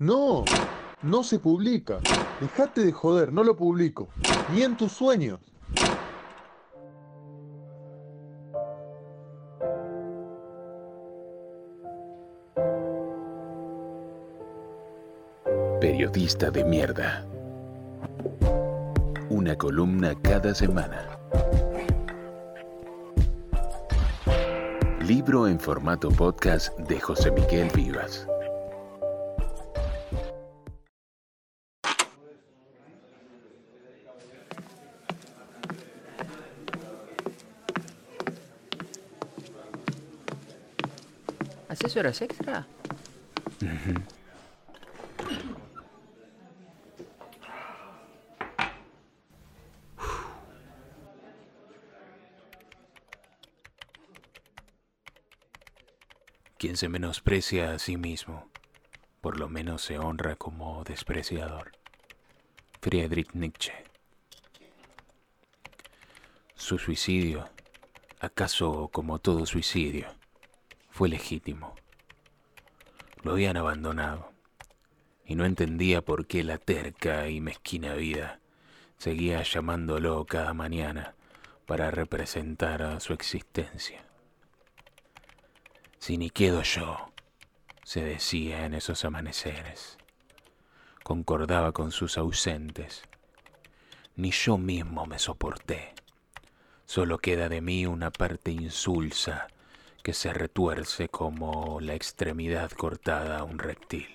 No, no se publica. Dejate de joder, no lo publico. Ni en tus sueños. Periodista de mierda. Una columna cada semana. Libro en formato podcast de José Miguel Vivas. ¿Haces horas extra? Quien se menosprecia a sí mismo, por lo menos se honra como despreciador. Friedrich Nietzsche. Su suicidio, acaso como todo suicidio, fue legítimo. Lo habían abandonado y no entendía por qué la terca y mezquina vida seguía llamándolo cada mañana para representar a su existencia. Si ni quedo yo, se decía en esos amaneceres, concordaba con sus ausentes, ni yo mismo me soporté, solo queda de mí una parte insulsa que se retuerce como la extremidad cortada a un reptil.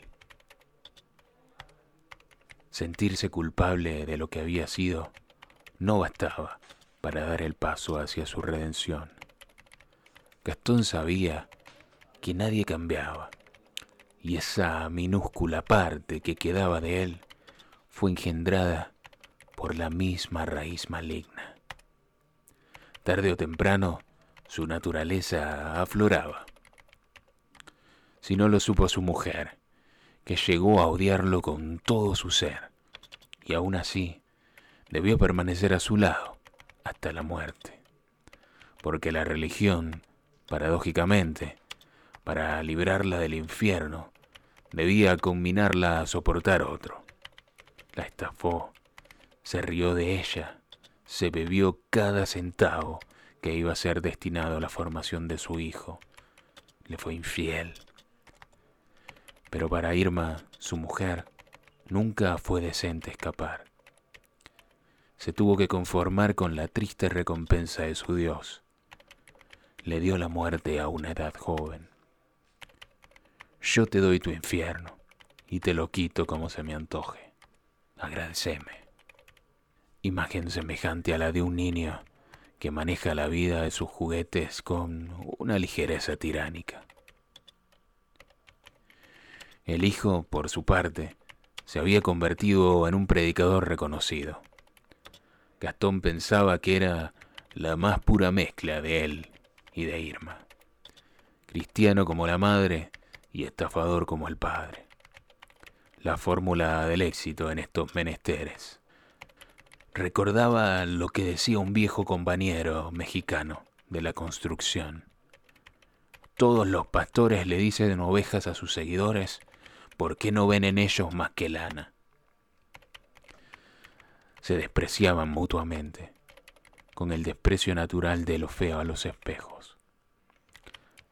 Sentirse culpable de lo que había sido no bastaba para dar el paso hacia su redención. Gastón sabía que nadie cambiaba, y esa minúscula parte que quedaba de él fue engendrada por la misma raíz maligna. Tarde o temprano, su naturaleza afloraba. Si no lo supo su mujer, que llegó a odiarlo con todo su ser, y aún así debió permanecer a su lado hasta la muerte, porque la religión, paradójicamente, para librarla del infierno, debía combinarla a soportar otro. La estafó, se rió de ella, se bebió cada centavo que iba a ser destinado a la formación de su hijo. Le fue infiel. Pero para Irma, su mujer, nunca fue decente escapar. Se tuvo que conformar con la triste recompensa de su Dios. Le dio la muerte a una edad joven. Yo te doy tu infierno y te lo quito como se me antoje. Agradeceme. Imagen semejante a la de un niño que maneja la vida de sus juguetes con una ligereza tiránica. El hijo, por su parte, se había convertido en un predicador reconocido. Gastón pensaba que era la más pura mezcla de él y de Irma. Cristiano como la madre y estafador como el padre. La fórmula del éxito en estos menesteres. Recordaba lo que decía un viejo compañero mexicano de la construcción. Todos los pastores le dicen ovejas a sus seguidores porque no ven en ellos más que lana. Se despreciaban mutuamente, con el desprecio natural de lo feo a los espejos.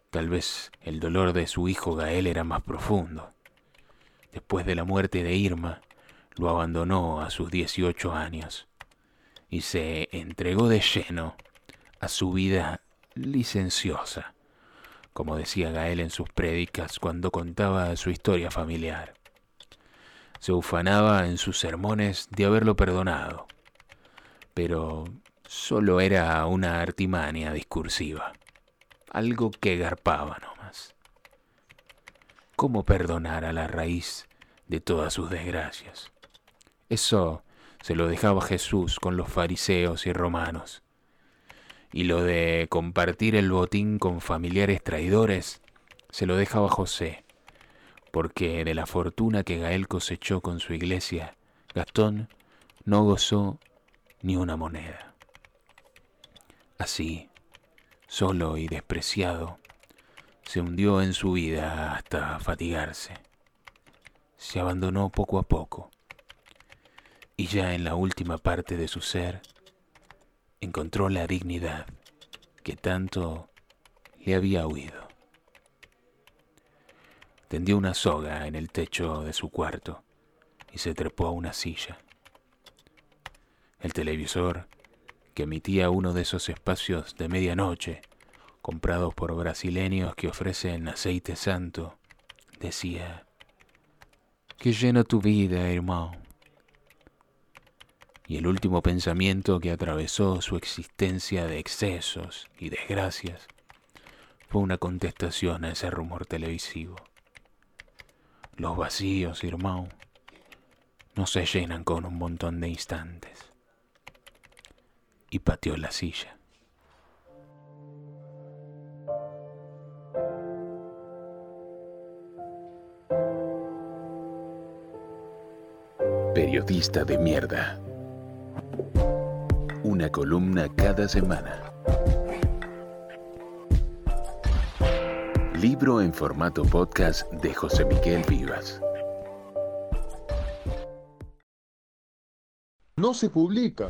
Tal vez el dolor de su hijo Gael era más profundo. Después de la muerte de Irma, lo abandonó a sus 18 años y se entregó de lleno a su vida licenciosa, como decía Gael en sus prédicas cuando contaba su historia familiar. Se ufanaba en sus sermones de haberlo perdonado, pero solo era una artimaña discursiva, algo que garpaba nomás. ¿Cómo perdonar a la raíz de todas sus desgracias? Eso se lo dejaba Jesús con los fariseos y romanos. Y lo de compartir el botín con familiares traidores, se lo dejaba José, porque de la fortuna que Gael cosechó con su iglesia, Gastón no gozó ni una moneda. Así, solo y despreciado, se hundió en su vida hasta fatigarse. se abandonó poco a poco y ya en la última parte de su ser encontró la dignidad que tanto le había huido. Tendió una soga en el techo de su cuarto y se trepó a una silla. El televisor, que emitía uno de esos espacios de medianoche comprados por brasileños que ofrecen aceite santo, decía, que llena tu vida, hermano. Y el último pensamiento que atravesó su existencia de excesos y desgracias fue una contestación a ese rumor televisivo. Los vacíos, hermano, no se llenan con un montón de instantes. Y pateó la silla. Periodista de mierda. Una columna cada semana. Libro en formato podcast de José Miguel Vivas. No se publica.